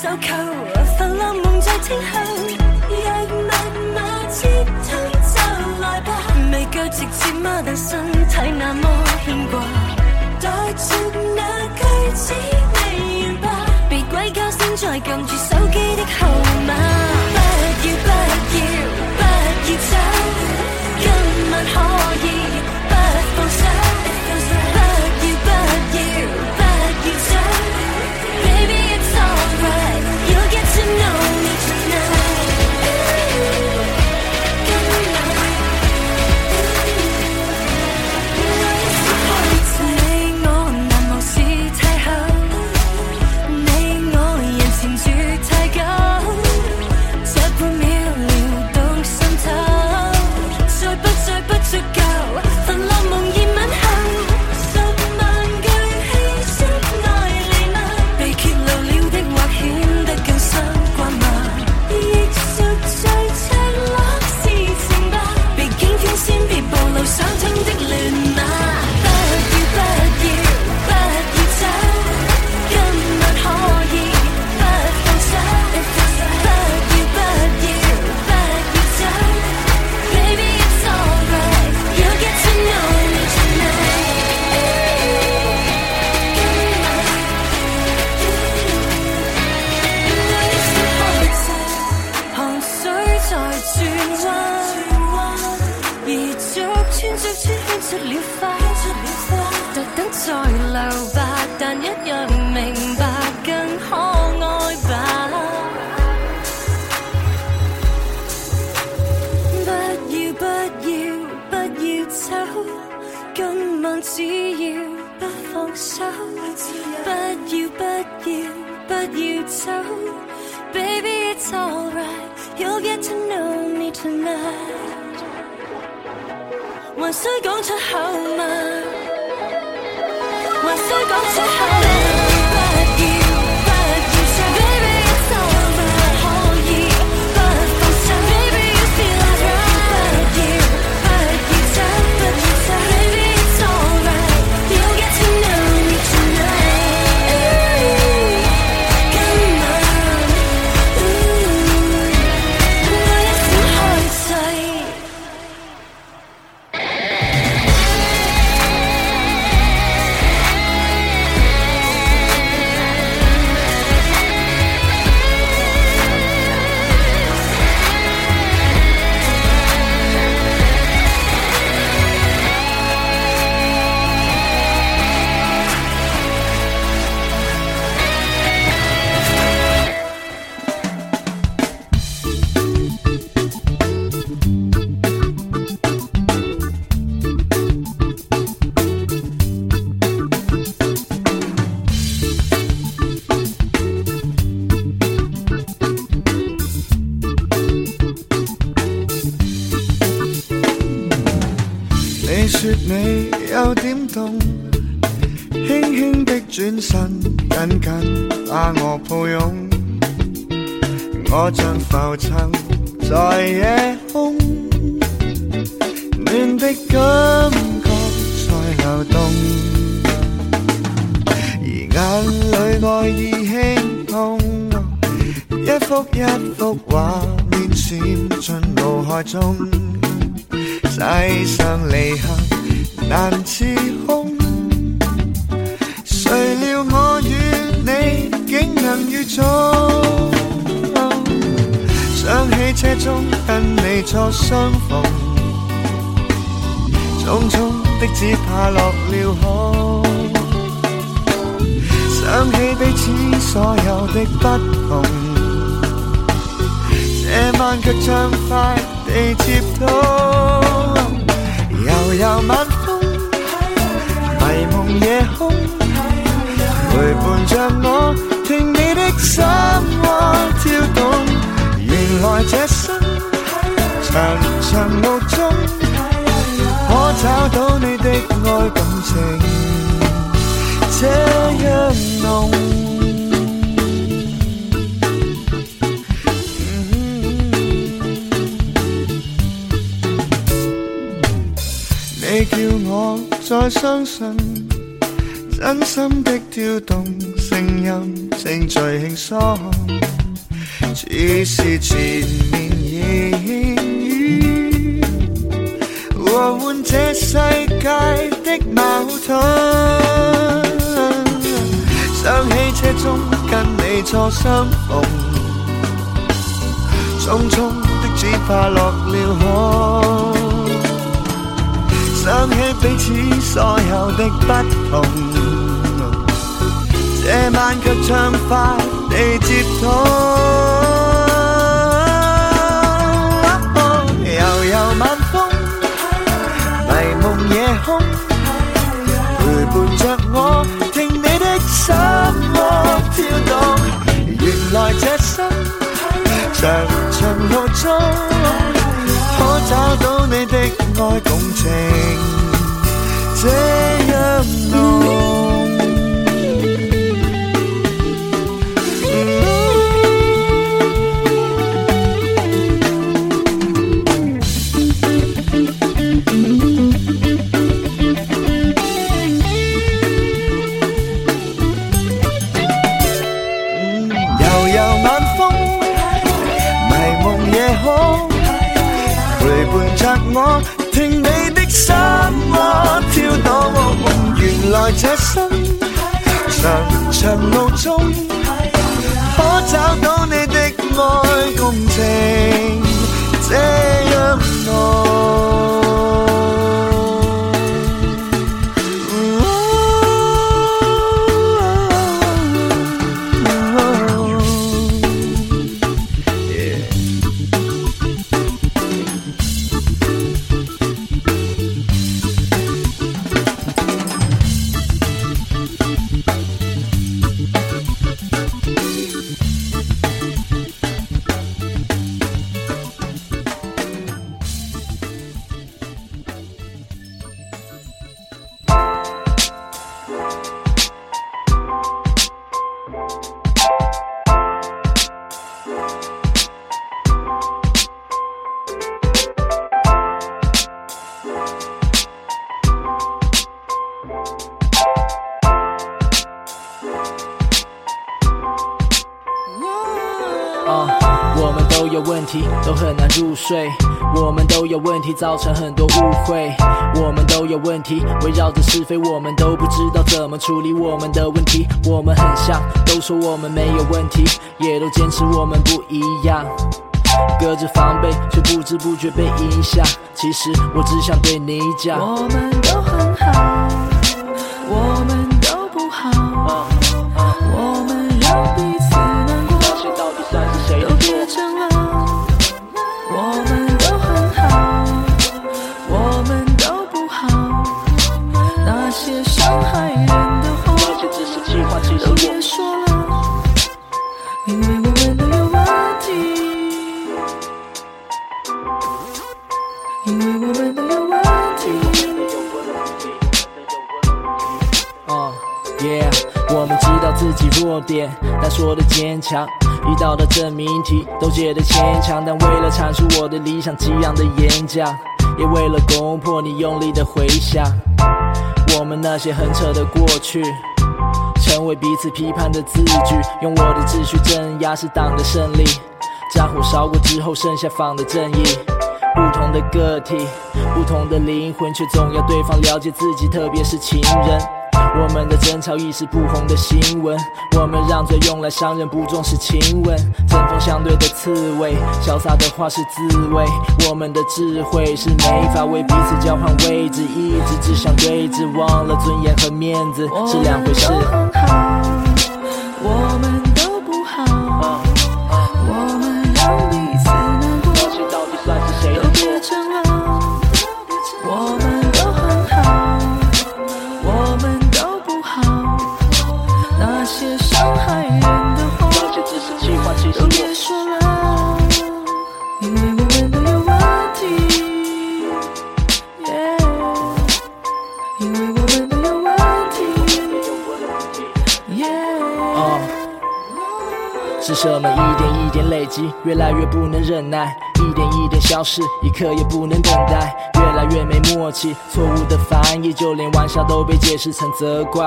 手扣发落梦在天香，若密码接通就来吧。未够直接吗？但身体那么牵挂，待续那句子未完吧。别鬼叫声再揿住手机的号。出了花，出了花，特等再留白，但一样明白更可爱吧。不要不要不要走，今晚只要不放手。不要不要不要走，Baby it's alright，you'll get to know me tonight。还需讲出口吗？还需讲出口？吗？动，轻轻的转身，紧紧把我抱拥。我像浮沉在夜空，暖的感觉在流动，而眼里爱意轻碰。一幅一幅画面闪进脑海中，世上离合。难自控，谁料我与你竟能遇阻。想起车中跟你初相逢，匆匆的只怕落了空。想起彼此所有的不同，这晚却畅快地接到悠悠晚风。像我听你的心窝跳动，原来这生长长路中，可找到你的爱，感情这样浓。你叫我再相信。真心的跳动，声音正在轻松。只是缠绵言语，和缓这世界的矛盾。想起车中跟你初相逢，匆匆的只怕落了空。想起彼此所有的不同。但却畅快地接通。悠悠晚风，迷梦夜空，陪伴着我，听你的心窝跳动。原来这心长长路中，可找到你的爱共情。夜空陪伴着我，听你的心窝跳动。原来这生长长路中，可找到你的爱，共情这样我。题都很难入睡，我们都有问题，造成很多误会。我们都有问题，围绕着是非，我们都不知道怎么处理我们的问题。我们很像，都说我们没有问题，也都坚持我们不一样，隔着防备，却不知不觉被影响。其实我只想对你讲，我们都。因为我们都有问题，因为我们都有问题。啊，y 我们知道自己弱点，但说的坚强，遇到的证明题都解的牵强，但为了阐述我的理想激昂的演讲，也为了攻破你用力的回想，我们那些很扯的过去。成为彼此批判的字句，用我的秩序镇压是党的胜利。战火烧过之后，剩下仿的正义。不同的个体，不同的灵魂，却总要对方了解自己，特别是情人。我们的争吵一时不红的新闻，我们让嘴用来伤人，不重视亲吻。针锋相对的刺猬，潇洒的话是滋味。我们的智慧是没法为彼此交换位置，一直只想对峙，忘了尊严和面子是两回事。越来越不能忍耐，一点一点消失，一刻也不能等待，越来越没默契，错误的翻译，就连玩笑都被解释成责怪。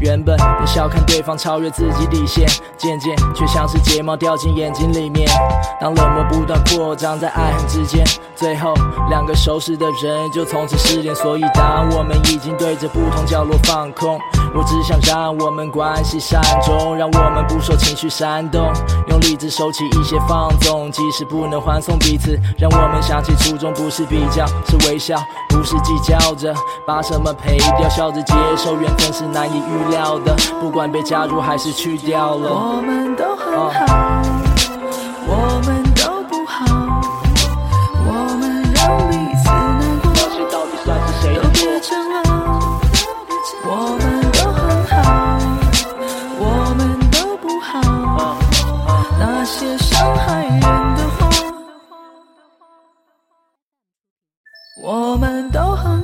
原本能笑看对方超越自己底线，渐渐却像是睫毛掉进眼睛里面。当冷漠不断扩张在爱恨之间，最后两个熟识的人就从此失联。所以当我们已经对着不同角落放空。我只想让我们关系善终，让我们不说情绪煽动，用理智收起一些放纵。即使不能欢送彼此，让我们想起初衷，不是比较，是微笑，不是计较着把什么赔掉，笑着接受，缘分是难以预料的，不管被加入还是去掉了。我们都很好，我们。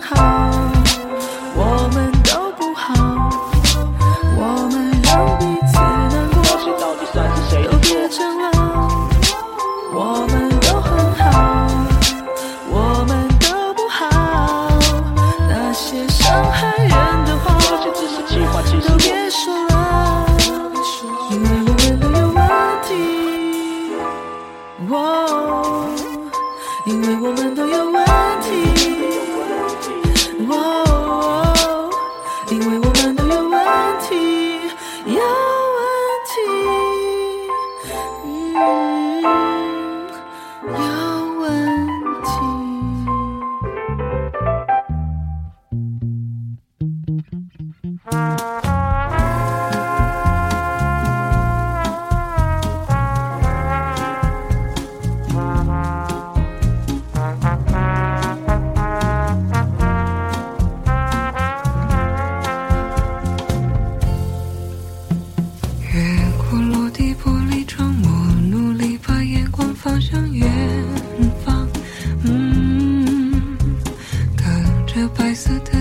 好。Lisa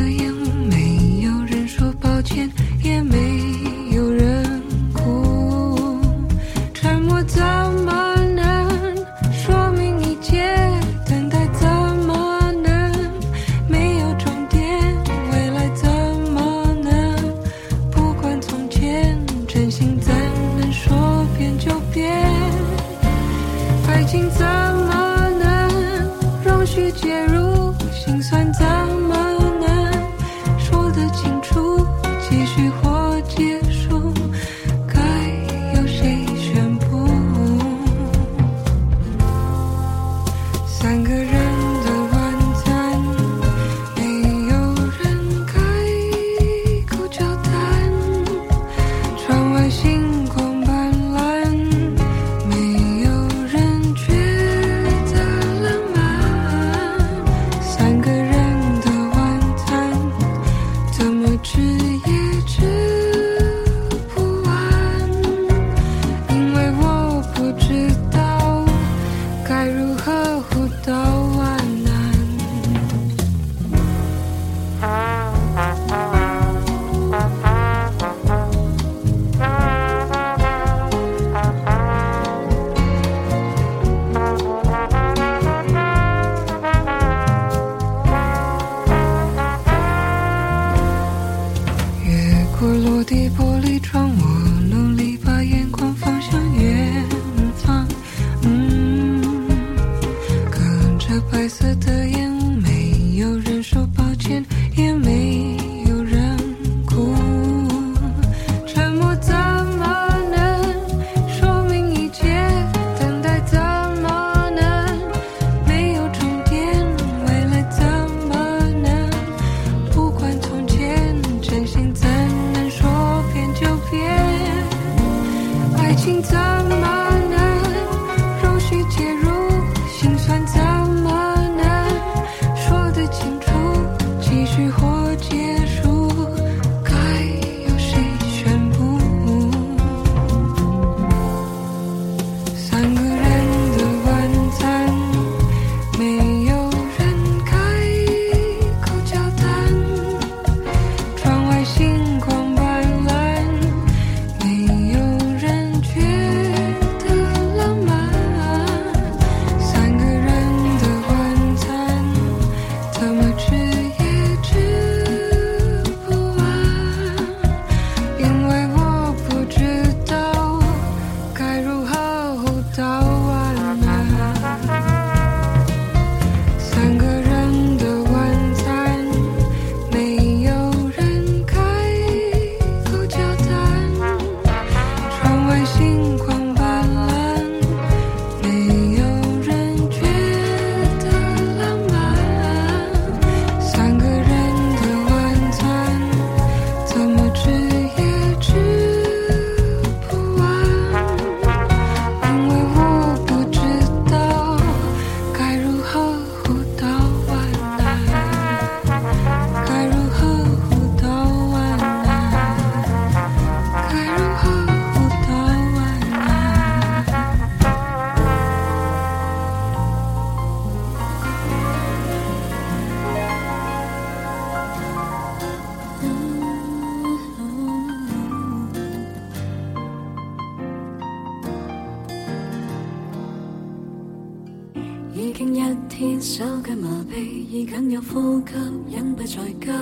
天手脚麻痹，已僅有呼吸，隱不在家。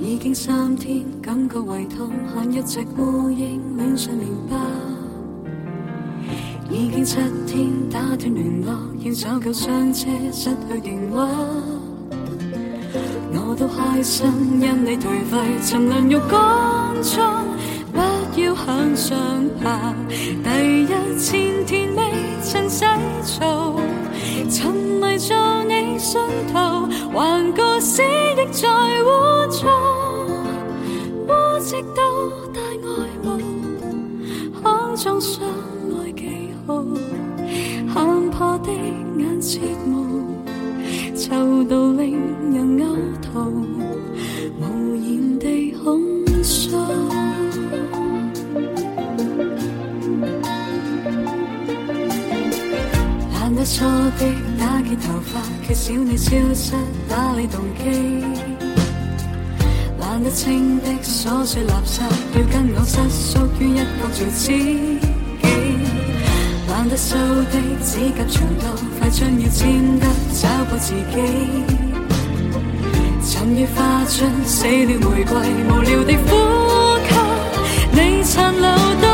已經三天，感覺胃痛，看一隻孤影恋上棉包。已經七天，打斷聯絡，要找救上車，失去電話。我都開心，因你颓废，沉沦浴缸中，不要向上爬。第一千甜味，趁洗澡。沉迷在你信徒，幻觉使亦在污助，污渍都带爱慕，假装相爱记号，看破的眼睫毛，就到令。梳的打结头发，缺少你消失哪里动机？懒得清的琐碎垃圾，要跟我失缩于一个做知己。懒得修的指甲长度，快将要剪得找个自己。沉于花樽，死了玫瑰，无聊地呼吸，你残留的。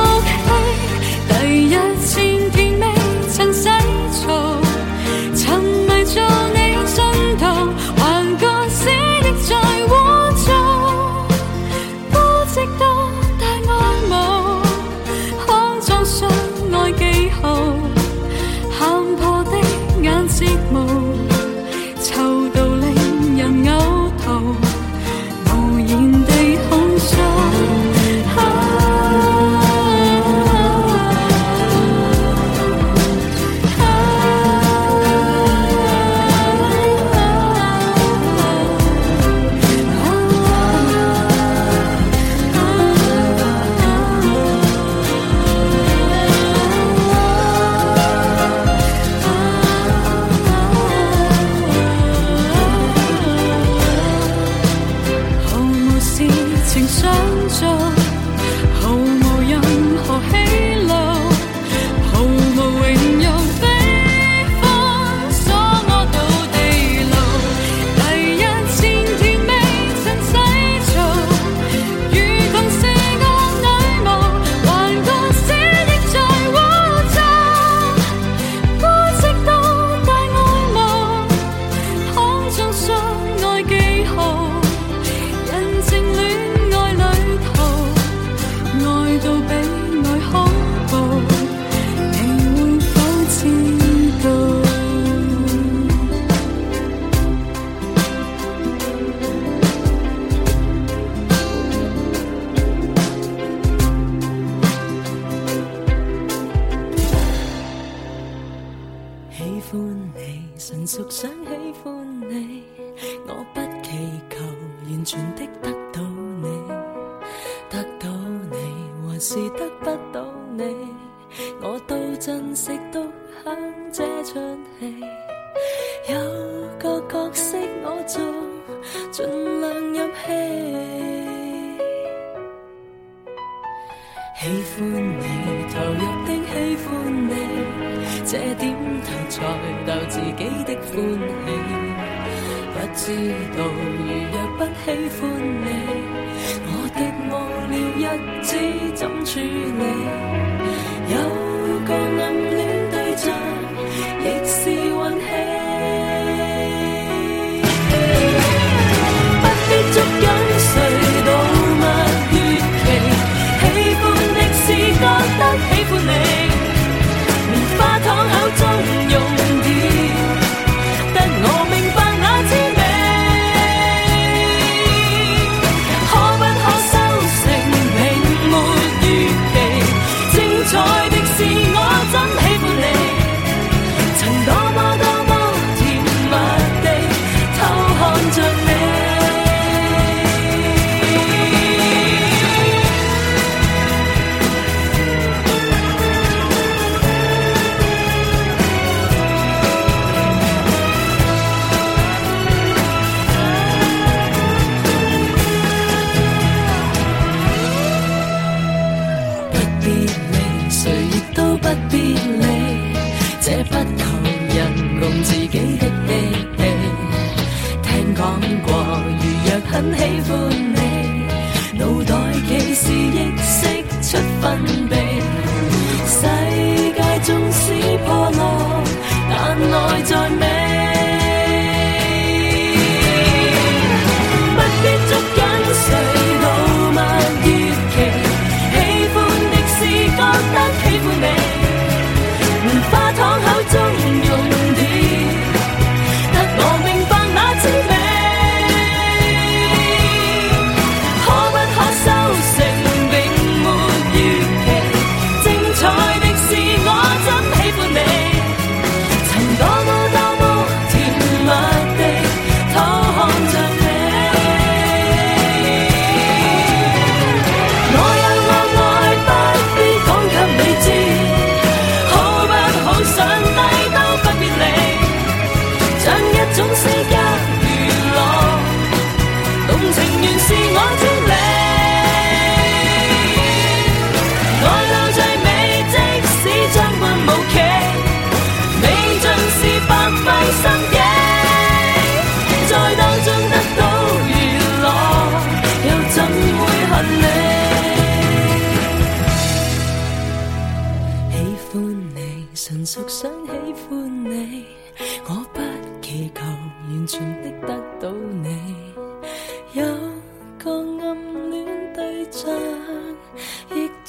偷才逗自己的欢喜，不知道如若不喜欢你，我的无聊日子怎处理？有个暗恋对象，亦是运气。不必捉紧谁到蜜月期，喜欢的是觉得喜欢你。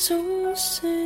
总算。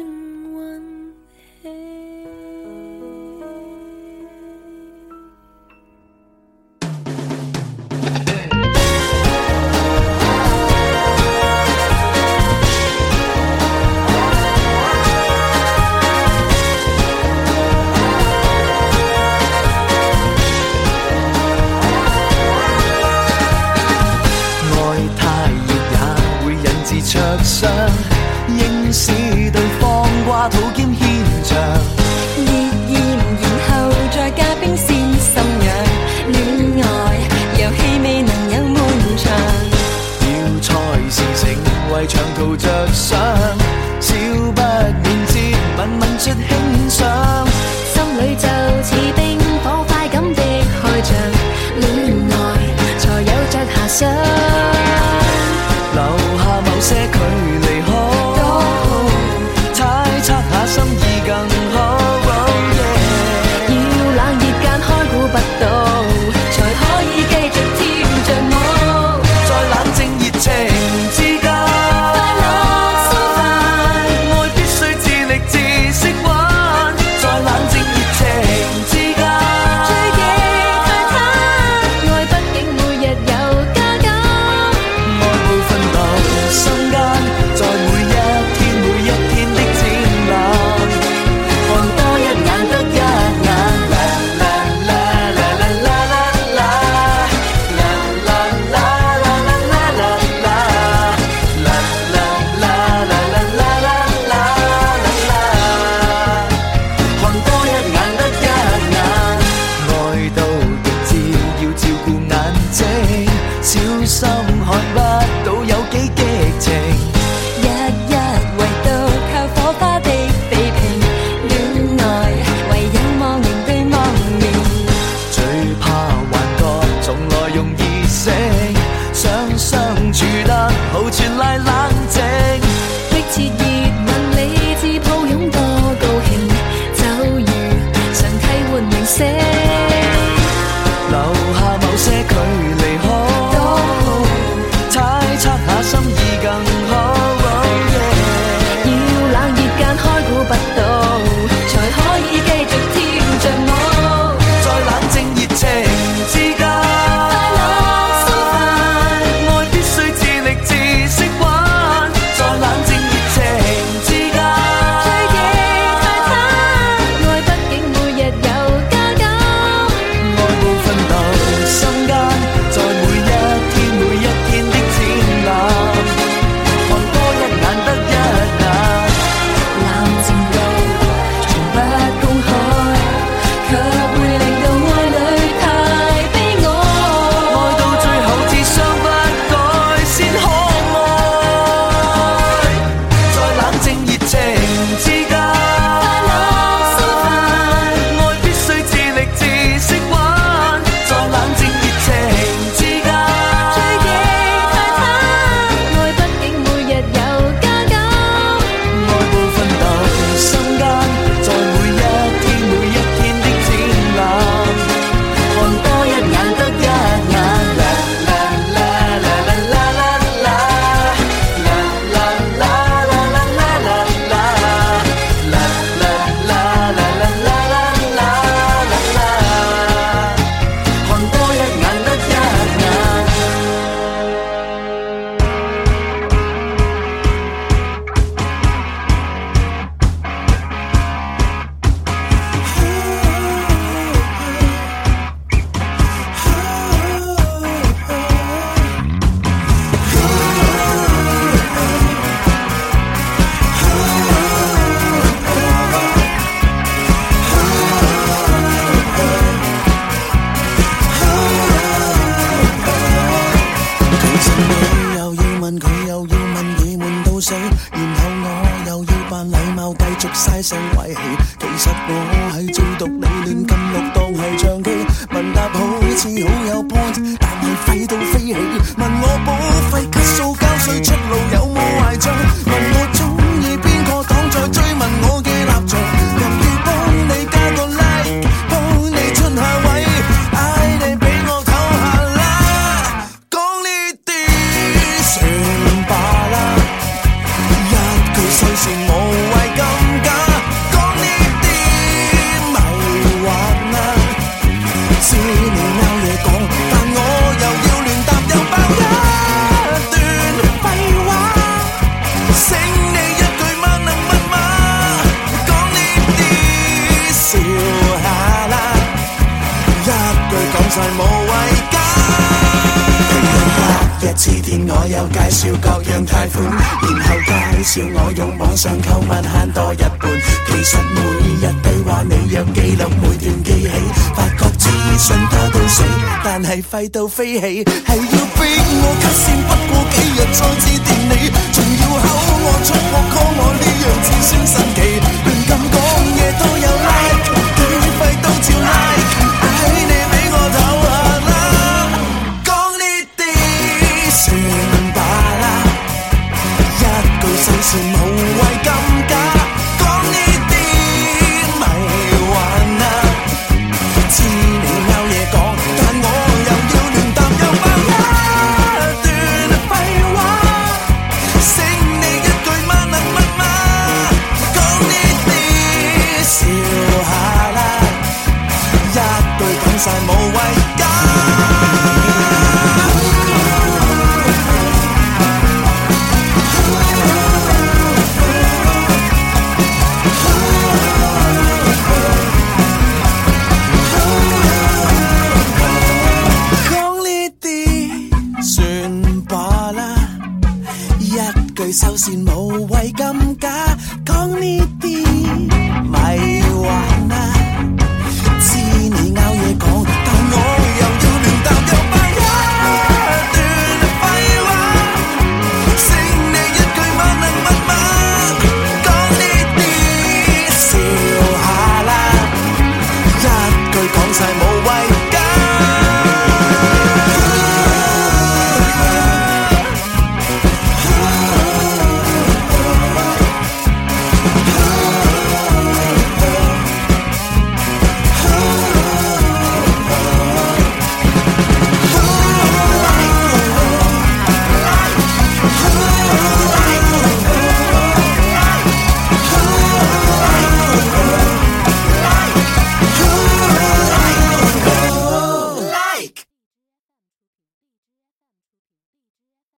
飞快到飞起。无谓咁假，讲呢啲咪玩啦，知你拗嘢讲。